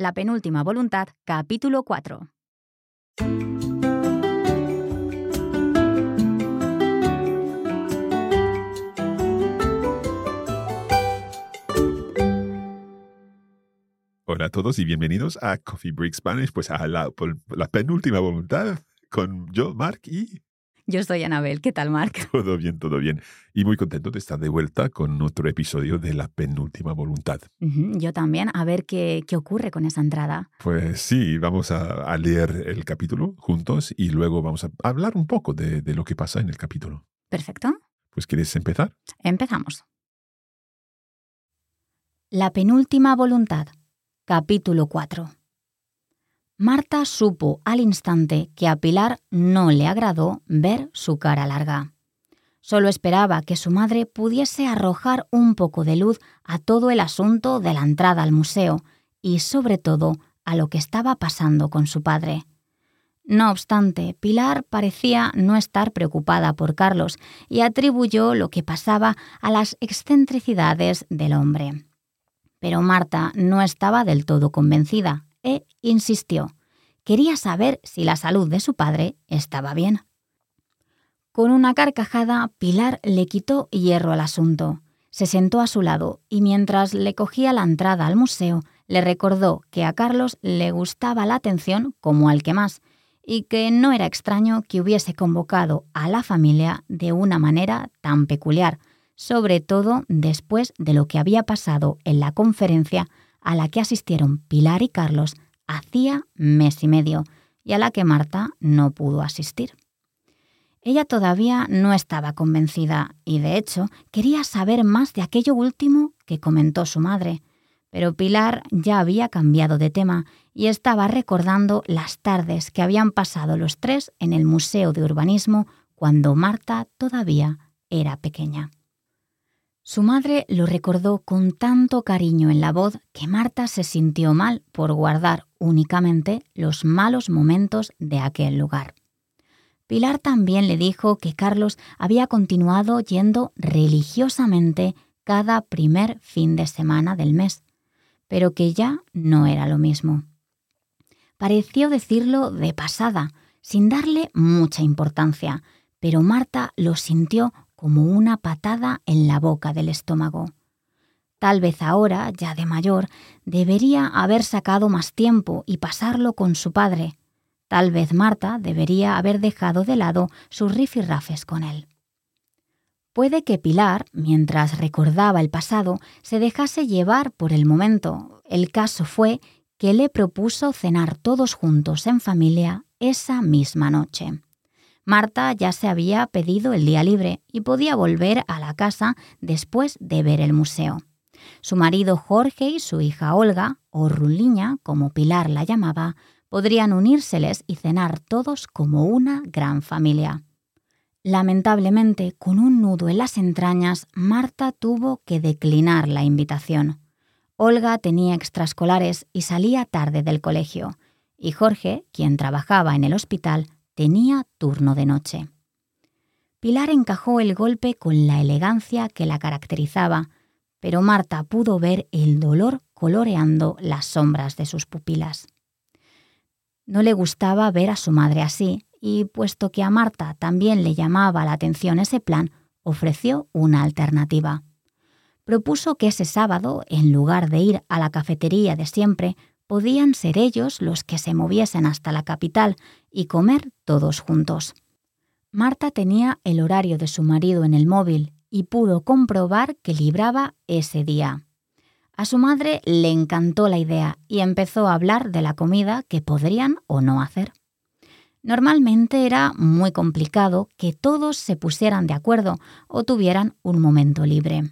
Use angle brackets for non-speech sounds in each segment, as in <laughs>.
La penúltima voluntad, capítulo 4. Hola a todos y bienvenidos a Coffee Break Spanish, pues a la, la penúltima voluntad con yo, Mark y... Yo soy Anabel, ¿qué tal, Mark? <laughs> Todo bien, todo bien. Y muy contento de estar de vuelta con otro episodio de La penúltima voluntad. yo también, a ver qué, qué, ocurre con esa entrada. Pues sí, vamos a, leer el capítulo juntos y luego vamos a hablar un poco de, de lo que pasa en el capítulo. Perfecto. Pues ¿quieres empezar? Empezamos. La penúltima voluntad, capítulo 4. Marta supo al instante que a Pilar no le agradó ver su cara larga. Solo esperaba que su madre pudiese arrojar un poco de luz a todo el asunto de la entrada al museo y sobre todo a lo que estaba pasando con su padre. No obstante, Pilar parecía no estar preocupada por Carlos y atribuyó lo que pasaba a las excentricidades del hombre. Pero Marta no estaba del todo convencida e insistió. Quería saber si la salud de su padre estaba bien. Con una carcajada, Pilar le quitó hierro al asunto. Se sentó a su lado y mientras le cogía la entrada al museo, le recordó que a Carlos le gustaba la atención como al que más, y que no era extraño que hubiese convocado a la familia de una manera tan peculiar, sobre todo después de lo que había pasado en la conferencia a la que asistieron Pilar y Carlos hacía mes y medio y a la que Marta no pudo asistir. Ella todavía no estaba convencida y, de hecho, quería saber más de aquello último que comentó su madre, pero Pilar ya había cambiado de tema y estaba recordando las tardes que habían pasado los tres en el Museo de Urbanismo cuando Marta todavía era pequeña. Su madre lo recordó con tanto cariño en la voz que Marta se sintió mal por guardar únicamente los malos momentos de aquel lugar. Pilar también le dijo que Carlos había continuado yendo religiosamente cada primer fin de semana del mes, pero que ya no era lo mismo. Pareció decirlo de pasada, sin darle mucha importancia, pero Marta lo sintió como una patada en la boca del estómago. Tal vez ahora, ya de mayor, debería haber sacado más tiempo y pasarlo con su padre. Tal vez Marta debería haber dejado de lado sus rifirrafes con él. Puede que Pilar, mientras recordaba el pasado, se dejase llevar por el momento. El caso fue que le propuso cenar todos juntos en familia esa misma noche. Marta ya se había pedido el día libre y podía volver a la casa después de ver el museo. Su marido Jorge y su hija Olga, o Ruliña, como Pilar la llamaba, podrían unírseles y cenar todos como una gran familia. Lamentablemente, con un nudo en las entrañas, Marta tuvo que declinar la invitación. Olga tenía extraescolares y salía tarde del colegio, y Jorge, quien trabajaba en el hospital, tenía turno de noche. Pilar encajó el golpe con la elegancia que la caracterizaba, pero Marta pudo ver el dolor coloreando las sombras de sus pupilas. No le gustaba ver a su madre así, y puesto que a Marta también le llamaba la atención ese plan, ofreció una alternativa. Propuso que ese sábado, en lugar de ir a la cafetería de siempre, podían ser ellos los que se moviesen hasta la capital y comer todos juntos. Marta tenía el horario de su marido en el móvil y pudo comprobar que libraba ese día. A su madre le encantó la idea y empezó a hablar de la comida que podrían o no hacer. Normalmente era muy complicado que todos se pusieran de acuerdo o tuvieran un momento libre.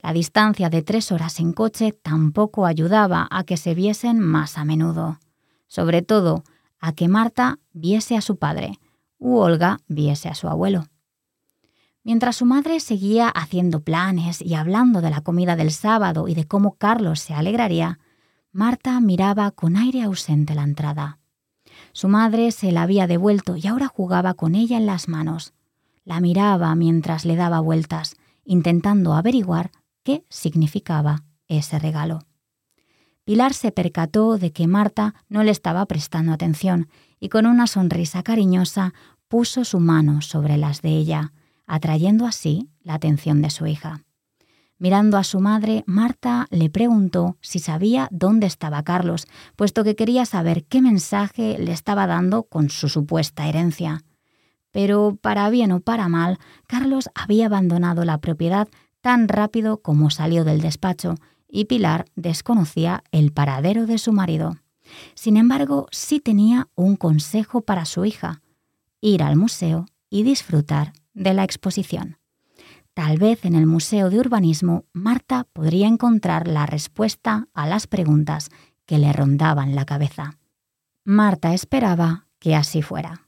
La distancia de tres horas en coche tampoco ayudaba a que se viesen más a menudo. Sobre todo, a que Marta viese a su padre u Olga viese a su abuelo. Mientras su madre seguía haciendo planes y hablando de la comida del sábado y de cómo Carlos se alegraría, Marta miraba con aire ausente la entrada. Su madre se la había devuelto y ahora jugaba con ella en las manos. La miraba mientras le daba vueltas, intentando averiguar qué significaba ese regalo. Pilar se percató de que Marta no le estaba prestando atención y con una sonrisa cariñosa puso su mano sobre las de ella, atrayendo así la atención de su hija. Mirando a su madre, Marta le preguntó si sabía dónde estaba Carlos, puesto que quería saber qué mensaje le estaba dando con su supuesta herencia. Pero, para bien o para mal, Carlos había abandonado la propiedad tan rápido como salió del despacho, y Pilar desconocía el paradero de su marido. Sin embargo, sí tenía un consejo para su hija, ir al museo y disfrutar de la exposición. Tal vez en el Museo de Urbanismo Marta podría encontrar la respuesta a las preguntas que le rondaban la cabeza. Marta esperaba que así fuera.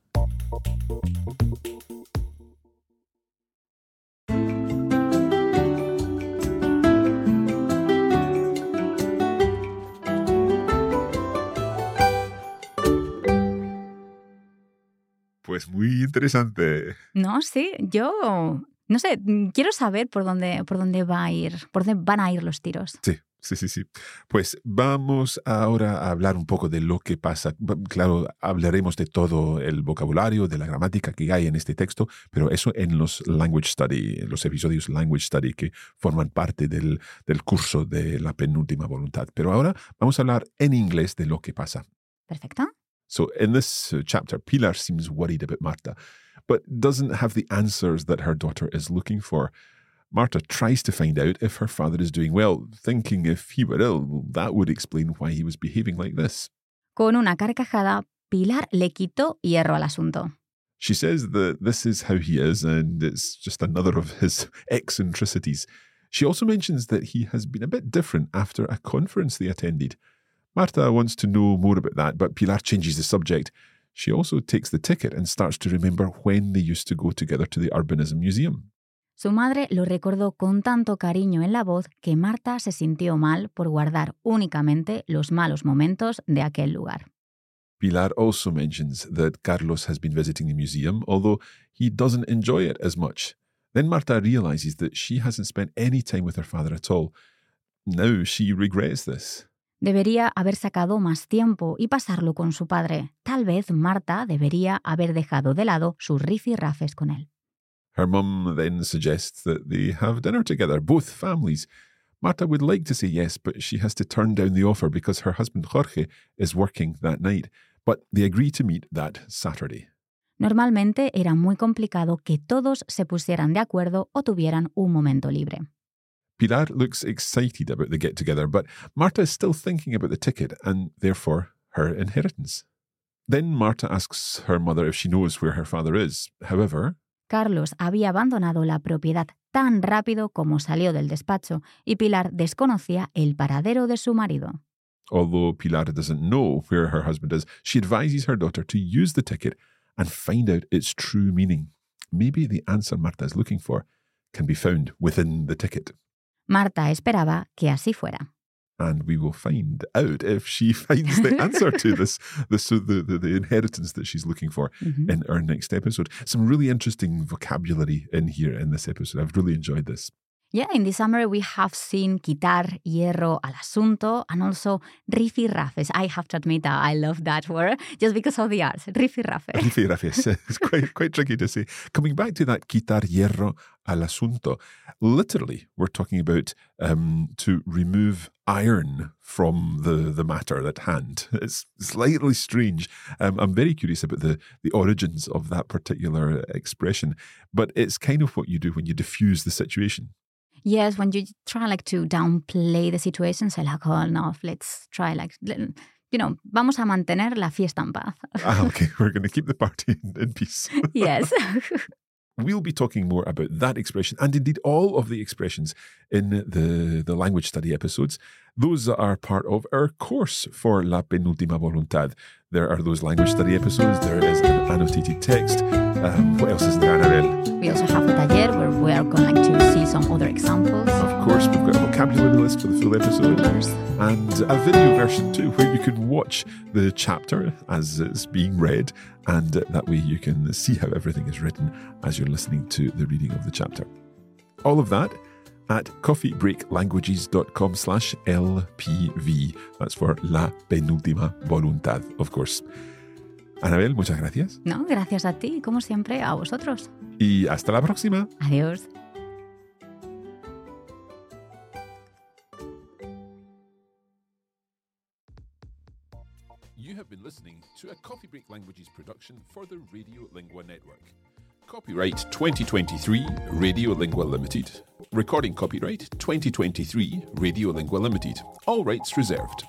Pues muy interesante. No, sí, yo no sé, quiero saber por dónde, por dónde va a ir, por dónde van a ir los tiros. Sí, Sí, sí, sí. Pues vamos ahora a hablar un poco de lo que pasa. Claro, hablaremos de todo el vocabulario, de la gramática que hay en este texto, pero eso en los Language Study, los episodios Language Study que forman parte del, del curso de la penúltima voluntad. Pero ahora vamos a hablar en inglés de lo que pasa. Perfecto. So in this uh, chapter, Pilar seems worried about Marta, but doesn't have the answers that her daughter is looking for. Marta tries to find out if her father is doing well, thinking if he were ill, that would explain why he was behaving like this. Con una carcajada, Pilar le quitó hierro al asunto. She says that this is how he is and it's just another of his <laughs> eccentricities. She also mentions that he has been a bit different after a conference they attended. Marta wants to know more about that, but Pilar changes the subject. She also takes the ticket and starts to remember when they used to go together to the Urbanism Museum. Su madre lo recordó con tanto cariño en la voz que Marta se sintió mal por guardar únicamente los malos momentos de aquel lugar. Pilar also mentions that Carlos has been visiting the museum, although he doesn't enjoy it as much. Then Marta realizes that she hasn't spent any time with her father at all. Now she regrets this. Debería haber sacado más tiempo y pasarlo con su padre. Tal vez Marta debería haber dejado de lado sus rifirrafes con él. Her mum then suggests that they have dinner together, both families. Marta would like to say yes, but she has to turn down the offer because her husband Jorge is working that night. But they agree to meet that Saturday. Normalmente era muy complicado que todos se pusieran de acuerdo o tuvieran un momento libre. Pilar looks excited about the get together, but Marta is still thinking about the ticket and therefore her inheritance. Then Marta asks her mother if she knows where her father is. However, Carlos había abandonado la propiedad tan rápido como salió del despacho y Pilar desconocía el paradero de su marido. Although Pilar doesn't know where her husband is, she advises her daughter to use the ticket and find out its true meaning. Maybe the answer Marta is looking for can be found within the ticket. Marta esperaba que así fuera. And we will find out if she <laughs> finds the answer to <laughs> this, this the, the, the inheritance that she's looking for mm-hmm. in our next episode. Some really interesting vocabulary in here in this episode. I've really enjoyed this. Yeah, in this summary we have seen quitar hierro al asunto and also rifirrafes. I have to admit that I love that word just because of the arts. Rifirrafes. <laughs> it's quite, quite tricky to say. Coming back to that quitar hierro al asunto, literally we're talking about um, to remove iron from the, the matter at hand. It's slightly strange. Um, I'm very curious about the, the origins of that particular expression, but it's kind of what you do when you diffuse the situation. Yes, when you try like to downplay the situation, say like, oh no, let's try like, you know, vamos a mantener la fiesta en paz. <laughs> ah, okay, we're going to keep the party in, in peace. <laughs> yes. <laughs> we'll be talking more about that expression and indeed all of the expressions in the, the language study episodes. Those are part of our course for La Penúltima Voluntad. There are those language study episodes, there is an annotated text. Um, what else is there, Annabelle? We also have a taller where we are going to see some other examples. Of course, we've got a vocabulary list for the full episode. And a video version too, where you can watch the chapter as it's being read, and that way you can see how everything is written as you're listening to the reading of the chapter. All of that at coffeebreaklanguages.com slash LPV. That's for La Penúltima Voluntad, of course. Anabel, muchas gracias. No, gracias a ti, como siempre, a vosotros. Y hasta la próxima. Adiós. You have been listening to a Coffee Break Languages production for the Radio Lingua Network. Copyright 2023 Radio Lingua Limited. Recording copyright 2023 Radio Lingua Limited. All rights reserved.